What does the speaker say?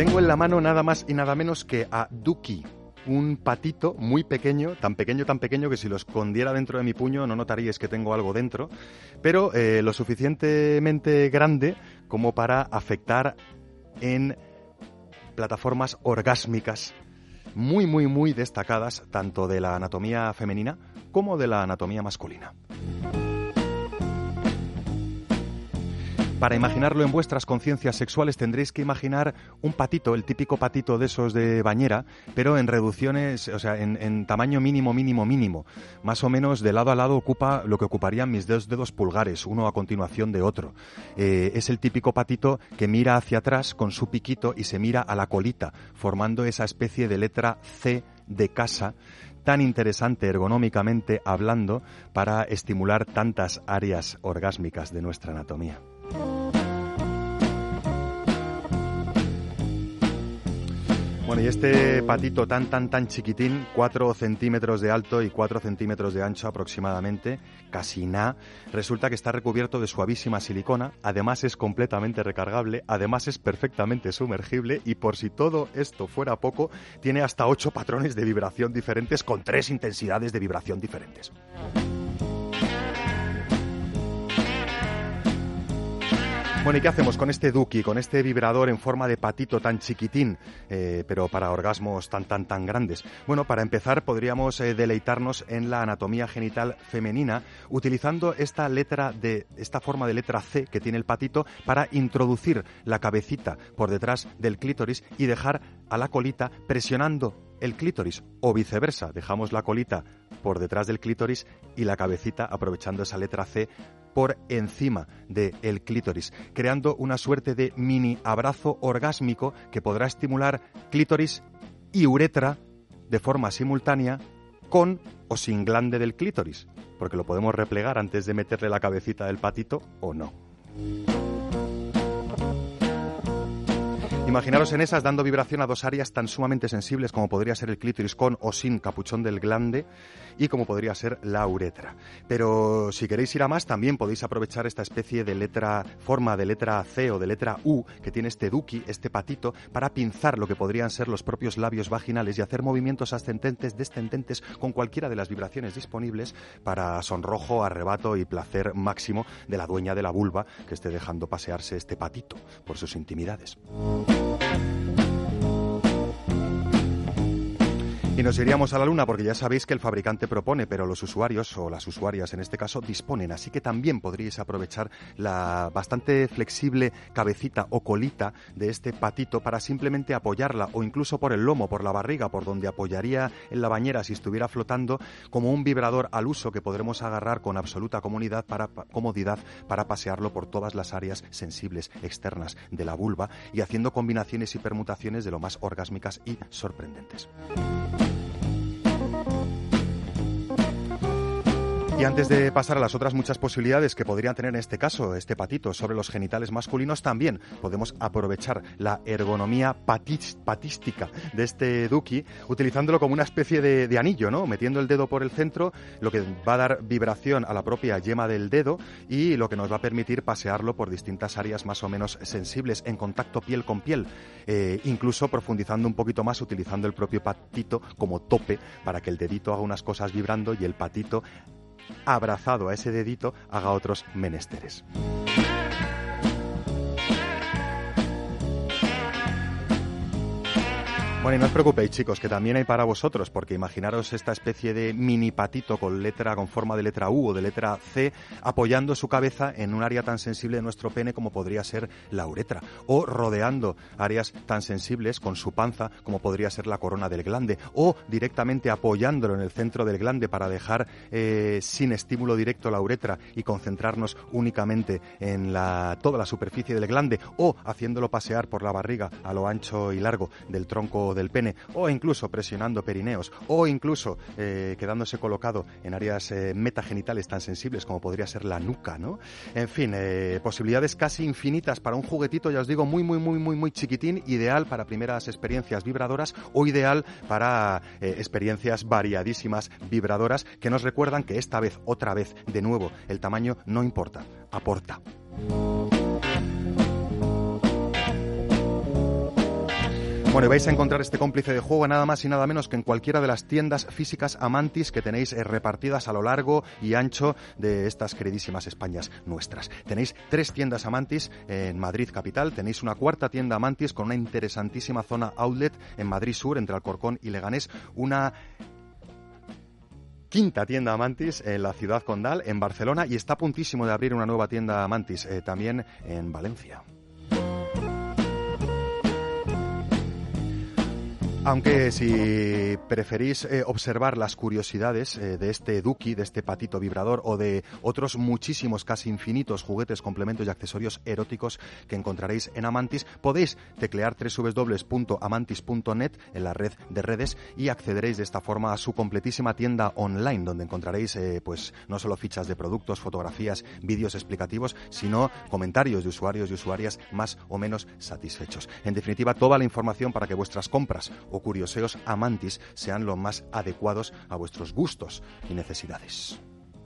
Tengo en la mano nada más y nada menos que a Duki, un patito muy pequeño, tan pequeño, tan pequeño que si lo escondiera dentro de mi puño no notaríais que tengo algo dentro, pero eh, lo suficientemente grande como para afectar en plataformas orgásmicas muy, muy, muy destacadas tanto de la anatomía femenina como de la anatomía masculina. Para imaginarlo en vuestras conciencias sexuales tendréis que imaginar un patito, el típico patito de esos de bañera, pero en reducciones, o sea, en, tamaño mínimo, mínimo, mínimo. Más o menos de lado a lado ocupa lo que ocuparían mis dos dedos pulgares, uno a continuación de otro. Eh, es el típico patito que mira hacia atrás con su piquito y se mira a la colita, formando esa especie de letra C de casa tan interesante ergonómicamente hablando para estimular tantas áreas orgásmicas de nuestra anatomía. Bueno, y este patito tan, tan, tan chiquitín, 4 centímetros de alto y 4 centímetros de ancho aproximadamente, casi nada, resulta que está recubierto de suavísima silicona, además es completamente recargable, además es perfectamente sumergible y por si todo esto fuera poco, tiene hasta 8 patrones de vibración diferentes con 3 intensidades de vibración diferentes. Bueno, ¿y qué hacemos con este Duki, con este vibrador en forma de patito tan chiquitín, eh, pero para orgasmos tan, tan, tan grandes? Bueno, para empezar podríamos eh, deleitarnos en la anatomía genital femenina utilizando esta letra de, esta forma de letra C que tiene el patito para introducir la cabecita por detrás del clítoris y dejar a la colita presionando el clítoris o viceversa, dejamos la colita por detrás del clítoris y la cabecita aprovechando esa letra C por encima del clítoris, creando una suerte de mini abrazo orgásmico que podrá estimular clítoris y uretra de forma simultánea con o sin glande del clítoris, porque lo podemos replegar antes de meterle la cabecita del patito o no. Imaginaros en esas dando vibración a dos áreas tan sumamente sensibles como podría ser el clítoris con o sin capuchón del glande y como podría ser la uretra. Pero si queréis ir a más, también podéis aprovechar esta especie de letra, forma de letra C o de letra U que tiene este duki, este patito, para pinzar lo que podrían ser los propios labios vaginales y hacer movimientos ascendentes, descendentes con cualquiera de las vibraciones disponibles para sonrojo, arrebato y placer máximo de la dueña de la vulva que esté dejando pasearse este patito por sus intimidades. Y nos iríamos a la Luna porque ya sabéis que el fabricante propone, pero los usuarios o las usuarias en este caso disponen. Así que también podríais aprovechar la bastante flexible cabecita o colita de este patito para simplemente apoyarla o incluso por el lomo, por la barriga, por donde apoyaría en la bañera si estuviera flotando, como un vibrador al uso que podremos agarrar con absoluta comodidad para, comodidad para pasearlo por todas las áreas sensibles externas de la vulva y haciendo combinaciones y permutaciones de lo más orgásmicas y sorprendentes. Y antes de pasar a las otras muchas posibilidades que podrían tener en este caso este patito sobre los genitales masculinos, también podemos aprovechar la ergonomía patística de este Duki utilizándolo como una especie de, anillo, ¿no? Metiendo el dedo por el centro, lo que va a dar vibración a la propia yema del dedo y lo que nos va a permitir pasearlo por distintas áreas más o menos sensibles en contacto piel con piel, eh, incluso profundizando un poquito más utilizando el propio patito como tope para que el dedito haga unas cosas vibrando y el patito abrazado a ese dedito, haga otros menesteres. Bueno, y no os preocupéis, chicos, que también hay para vosotros, porque imaginaros esta especie de mini patito con letra, con forma de letra U o de letra C, apoyando su cabeza en un área tan sensible de nuestro pene como podría ser la uretra, o rodeando áreas tan sensibles con su panza como podría ser la corona del glande, o directamente apoyándolo en el centro del glande para dejar eh, sin estímulo directo la uretra y concentrarnos únicamente en la, toda la superficie del glande, o haciéndolo pasear por la barriga a lo ancho y largo del tronco del pene, o incluso presionando perineos, o incluso eh, quedándose colocado en áreas eh, metagenitales tan sensibles como podría ser la nuca, ¿no? En fin, eh, posibilidades casi infinitas para un juguetito, ya os digo, muy, muy, muy, muy, muy chiquitín, ideal para primeras experiencias vibradoras o ideal para experiencias variadísimas vibradoras que nos recuerdan que esta vez, otra vez, de nuevo, el tamaño no importa, aporta. Bueno, vais a encontrar este cómplice de juego nada más y nada menos que en cualquiera de las tiendas físicas Amantis que tenéis eh, repartidas a lo largo y ancho de estas queridísimas Españas nuestras. Tenéis tres tiendas Amantis en Madrid capital, tenéis una cuarta tienda Amantis con una interesantísima zona outlet en Madrid Sur entre Alcorcón y Leganés, una quinta tienda Amantis en la ciudad condal, en Barcelona, y está a puntísimo de abrir una nueva tienda Amantis eh, también en Valencia. Aunque si preferís eh, observar las curiosidades eh, de este Duki, de este patito vibrador o de otros muchísimos, casi infinitos juguetes, complementos y accesorios eróticos que encontraréis en Amantis, podéis teclear www.amantis.net en la red de redes y accederéis de esta forma a su completísima tienda online, donde encontraréis eh, pues no solo fichas de productos, fotografías, vídeos explicativos, sino comentarios de usuarios y usuarias más o menos satisfechos. En definitiva, toda la información para que vuestras compras curioseos amantis sean lo más adecuados a vuestros gustos y necesidades.